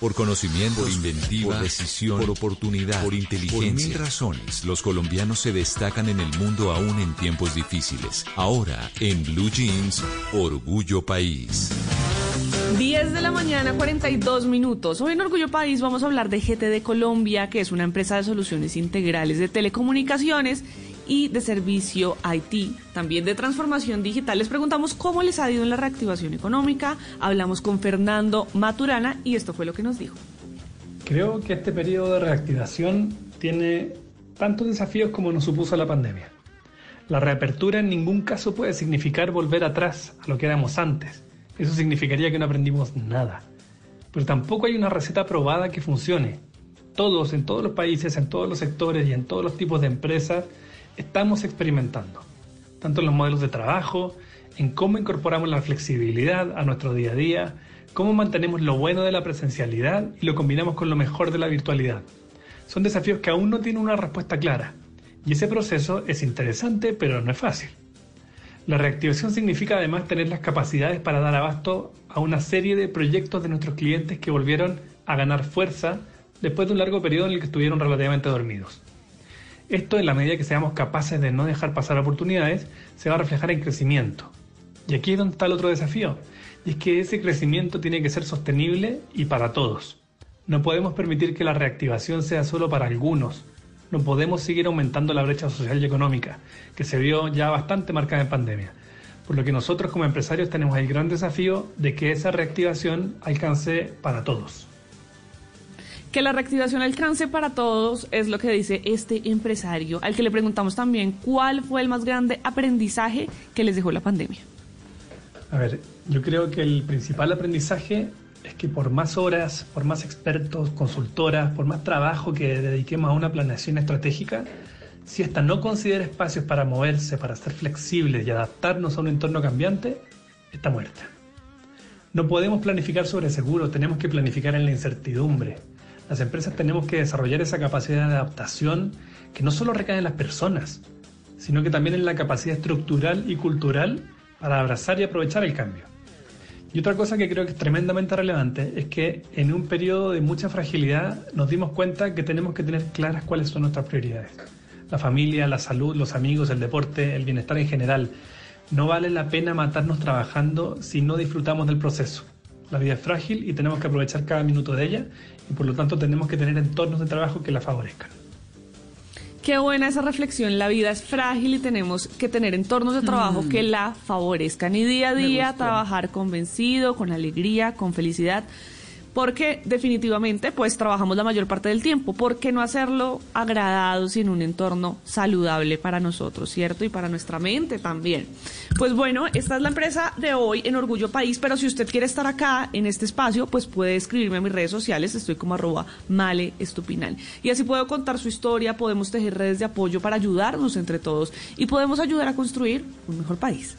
Por conocimiento, por inventiva, por decisión, por oportunidad, por inteligencia. Por mil razones, los colombianos se destacan en el mundo aún en tiempos difíciles. Ahora, en Blue Jeans, Orgullo País. 10 de la mañana, 42 minutos. Hoy en Orgullo País vamos a hablar de GTD Colombia, que es una empresa de soluciones integrales de telecomunicaciones y de servicio IT, también de transformación digital. Les preguntamos cómo les ha ido en la reactivación económica. Hablamos con Fernando Maturana y esto fue lo que nos dijo. Creo que este periodo de reactivación tiene tantos desafíos como nos supuso la pandemia. La reapertura en ningún caso puede significar volver atrás a lo que éramos antes. Eso significaría que no aprendimos nada. Pero tampoco hay una receta probada que funcione. Todos, en todos los países, en todos los sectores y en todos los tipos de empresas, estamos experimentando, tanto en los modelos de trabajo, en cómo incorporamos la flexibilidad a nuestro día a día, cómo mantenemos lo bueno de la presencialidad y lo combinamos con lo mejor de la virtualidad. Son desafíos que aún no tienen una respuesta clara, y ese proceso es interesante, pero no es fácil. La reactivación significa además tener las capacidades para dar abasto a una serie de proyectos de nuestros clientes que volvieron a ganar fuerza después de un largo periodo en el que estuvieron relativamente dormidos. Esto, en la medida que seamos capaces de no dejar pasar oportunidades, se va a reflejar en crecimiento. Y aquí es donde está el otro desafío, y es que ese crecimiento tiene que ser sostenible y para todos. No podemos permitir que la reactivación sea solo para algunos. No podemos seguir aumentando la brecha social y económica, que se vio ya bastante marcada en pandemia. Por lo que nosotros como empresarios tenemos el gran desafío de que esa reactivación alcance para todos. Que la reactivación alcance para todos es lo que dice este empresario, al que le preguntamos también cuál fue el más grande aprendizaje que les dejó la pandemia. A ver, yo creo que el principal aprendizaje es que por más horas, por más expertos, consultoras, por más trabajo que dediquemos a una planeación estratégica, si esta no considera espacios para moverse, para ser flexibles y adaptarnos a un entorno cambiante, está muerta. No podemos planificar sobre seguro, tenemos que planificar en la incertidumbre. Las empresas tenemos que desarrollar esa capacidad de adaptación que no solo recae en las personas, sino que también en la capacidad estructural y cultural para abrazar y aprovechar el cambio. Y otra cosa que creo que es tremendamente relevante es que en un periodo de mucha fragilidad nos dimos cuenta que tenemos que tener claras cuáles son nuestras prioridades. La familia, la salud, los amigos, el deporte, el bienestar en general. No vale la pena matarnos trabajando si no disfrutamos del proceso. La vida es frágil y tenemos que aprovechar cada minuto de ella y por lo tanto tenemos que tener entornos de trabajo que la favorezcan. Qué buena esa reflexión. La vida es frágil y tenemos que tener entornos de trabajo que mm. la favorezcan y día a día trabajar convencido, con alegría, con felicidad porque definitivamente pues trabajamos la mayor parte del tiempo. ¿Por qué no hacerlo agradados y en un entorno saludable para nosotros, cierto? Y para nuestra mente también. Pues bueno, esta es la empresa de hoy en Orgullo País, pero si usted quiere estar acá en este espacio, pues puede escribirme a mis redes sociales, estoy como arroba male estupinal. Y así puedo contar su historia, podemos tejer redes de apoyo para ayudarnos entre todos y podemos ayudar a construir un mejor país.